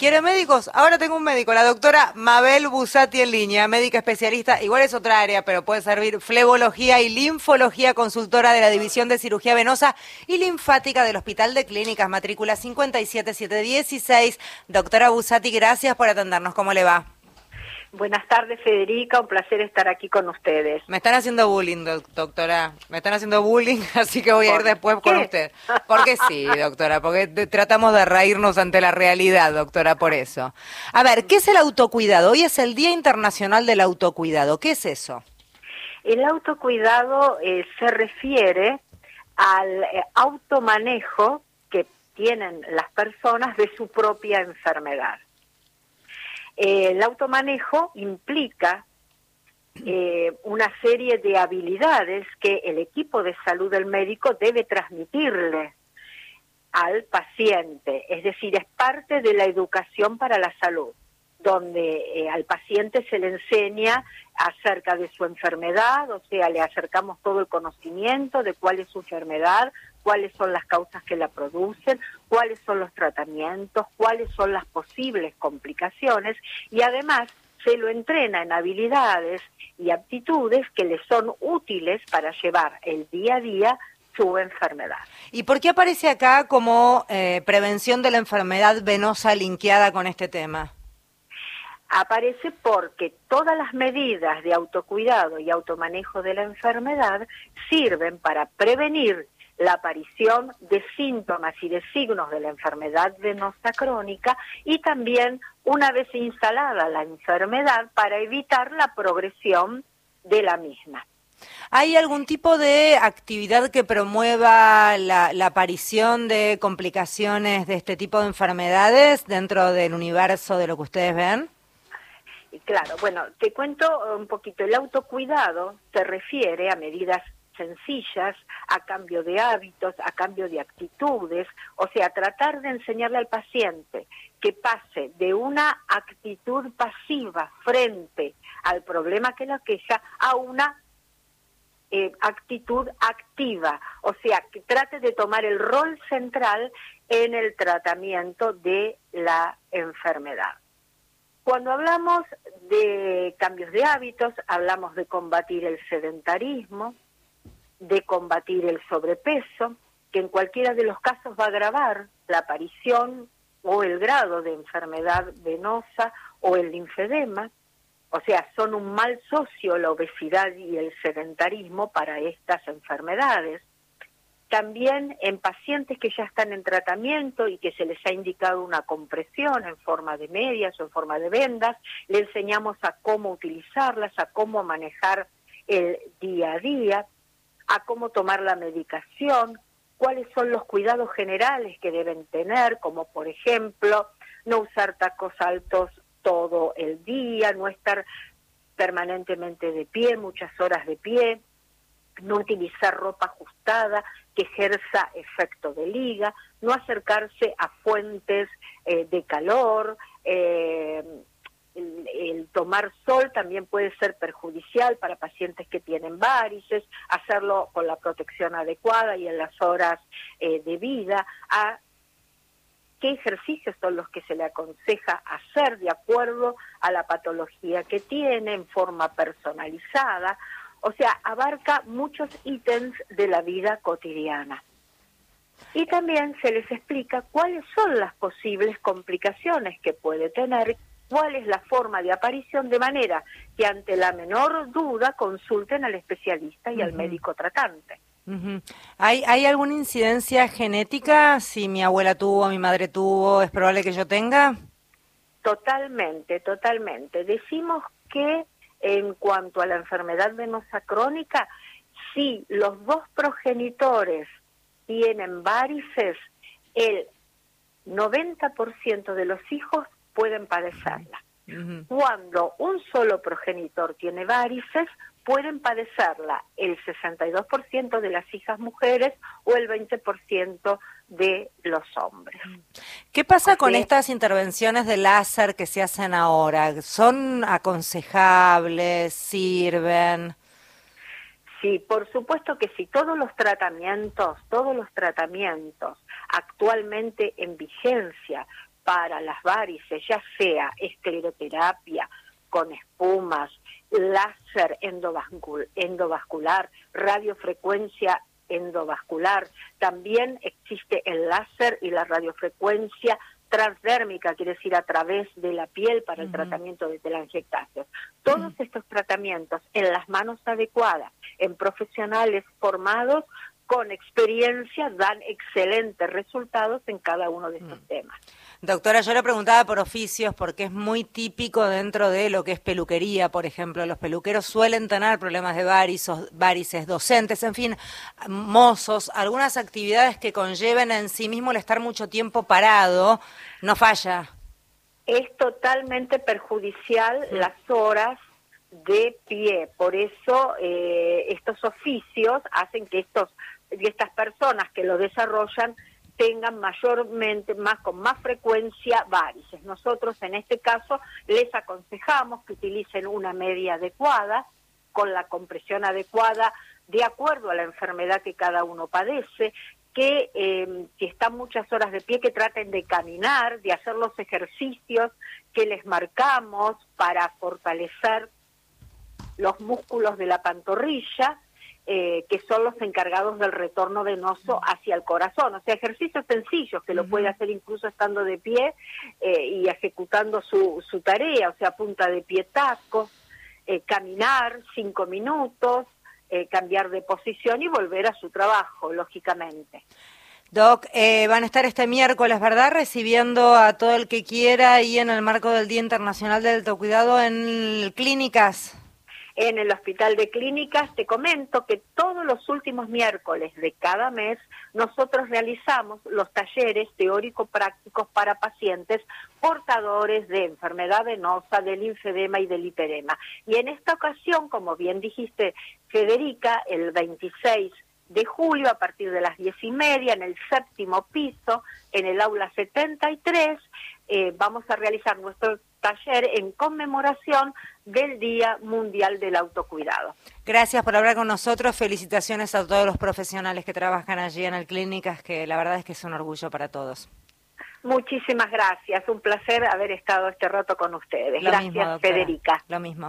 ¿Quiere médicos? Ahora tengo un médico, la doctora Mabel Busati en línea, médica especialista, igual es otra área, pero puede servir flebología y linfología, consultora de la División de Cirugía Venosa y Linfática del Hospital de Clínicas, matrícula 57716. Doctora Busati, gracias por atendernos. ¿Cómo le va? Buenas tardes, Federica. Un placer estar aquí con ustedes. Me están haciendo bullying, doctora. Me están haciendo bullying, así que voy a ir después con usted. Porque sí, doctora, porque tratamos de reírnos ante la realidad, doctora, por eso. A ver, ¿qué es el autocuidado? Hoy es el Día Internacional del Autocuidado. ¿Qué es eso? El autocuidado eh, se refiere al eh, automanejo que tienen las personas de su propia enfermedad. Eh, el automanejo implica eh, una serie de habilidades que el equipo de salud del médico debe transmitirle al paciente, es decir, es parte de la educación para la salud, donde eh, al paciente se le enseña acerca de su enfermedad, o sea, le acercamos todo el conocimiento de cuál es su enfermedad, cuáles son las causas que la producen, cuáles son los tratamientos, cuáles son las posibles complicaciones y además se lo entrena en habilidades y aptitudes que le son útiles para llevar el día a día su enfermedad. ¿Y por qué aparece acá como eh, prevención de la enfermedad venosa linkeada con este tema? Aparece porque todas las medidas de autocuidado y automanejo de la enfermedad sirven para prevenir la aparición de síntomas y de signos de la enfermedad venosa crónica y también una vez instalada la enfermedad para evitar la progresión de la misma. ¿Hay algún tipo de actividad que promueva la, aparición de complicaciones de este tipo de enfermedades dentro del universo de lo que ustedes ven? Claro, bueno, te cuento un poquito. El autocuidado se refiere a medidas sencillas, a cambio de hábitos, a cambio de actitudes, o sea, tratar de enseñarle al paciente que pase de una actitud pasiva frente al problema que la queja a una eh, actitud activa, o sea, que trate de tomar el rol central en el tratamiento de la enfermedad. Cuando hablamos de cambios de hábitos, hablamos de combatir el sedentarismo, de combatir el sobrepeso, que en cualquiera de los casos va a agravar la aparición o el grado de enfermedad venosa o el linfedema. O sea, son un mal socio la obesidad y el sedentarismo para estas enfermedades. También en pacientes que ya están en tratamiento y que se les ha indicado una compresión en forma de medias o en forma de vendas, le enseñamos a cómo utilizarlas, a cómo manejar el día a día a cómo tomar la medicación, cuáles son los cuidados generales que deben tener, como por ejemplo no usar tacos altos todo el día, no estar permanentemente de pie, muchas horas de pie, no utilizar ropa ajustada que ejerza efecto de liga, no acercarse a fuentes eh, de calor, eh, el, tomar sol también puede ser perjudicial para pacientes que tienen varices, hacerlo con la protección adecuada y en las horas eh, de vida, a qué ejercicios son los que se le aconseja hacer de acuerdo a la patología que tiene en forma personalizada, o sea, abarca muchos ítems de la vida cotidiana. Y también se les explica cuáles son las posibles complicaciones que puede tener cuál es la forma de aparición, de manera que ante la menor duda consulten al especialista y al médico tratante. ¿Hay, ¿Hay alguna incidencia genética? Si mi abuela tuvo, mi madre tuvo, ¿es probable que yo tenga? Totalmente, totalmente. Decimos que en cuanto a la enfermedad venosa crónica, si los dos progenitores tienen varices, el 90% de los hijos pueden padecerla. Cuando un solo progenitor tiene varices, pueden padecerla el 62% de las hijas mujeres o el 20% de los hombres. ¿Qué pasa con estas intervenciones de láser que se hacen ahora? ¿Son aconsejables? ¿Sirven? Sí, por supuesto que sí. Todos los tratamientos, todos los tratamientos actualmente en vigencia para las varices, ya sea escleroterapia con espumas, láser endovascular, radiofrecuencia endovascular. También existe el láser y la radiofrecuencia transdérmica, quiere decir a través de la piel para el tratamiento de telangiectasias. Todos estos tratamientos en las manos adecuadas, en profesionales formados, con experiencia dan excelentes resultados en cada uno de estos mm. temas. Doctora, yo le preguntaba por oficios porque es muy típico dentro de lo que es peluquería, por ejemplo. Los peluqueros suelen tener problemas de varices, varices docentes, en fin, mozos, algunas actividades que conlleven en sí mismo el estar mucho tiempo parado, no falla. Es totalmente perjudicial las horas de pie. Por eso eh, estos oficios hacen que estos y estas personas que lo desarrollan tengan mayormente, más con más frecuencia varices. Nosotros en este caso les aconsejamos que utilicen una media adecuada, con la compresión adecuada, de acuerdo a la enfermedad que cada uno padece, que eh, si están muchas horas de pie, que traten de caminar, de hacer los ejercicios que les marcamos para fortalecer los músculos de la pantorrilla, eh, que son los encargados del retorno venoso hacia el corazón. O sea, ejercicios sencillos que lo puede hacer incluso estando de pie eh, y ejecutando su, su tarea, o sea, punta de pie tacos, eh, caminar cinco minutos, cambiar de posición y volver a su trabajo, lógicamente. Doc, van a estar este miércoles, ¿verdad? Recibiendo a todo el que quiera y en el marco del Día Internacional del Autocuidado en clínicas en el Hospital de Clínicas. Te comento que todos los últimos miércoles de cada mes nosotros realizamos los talleres teórico-prácticos para pacientes portadores de enfermedad venosa, del linfedema y del hiperema. Y en esta ocasión, como bien dijiste, Federica, el 26 de julio a partir de las diez y media en el séptimo piso, en el aula 73, eh, vamos a realizar nuestro taller en conmemoración del Día Mundial del Autocuidado. Gracias por hablar con nosotros. Felicitaciones a todos los profesionales que trabajan allí en el Clínicas, que la verdad es que es un orgullo para todos. Muchísimas gracias. Un placer haber estado este rato con ustedes. gracias, Federica. Lo mismo.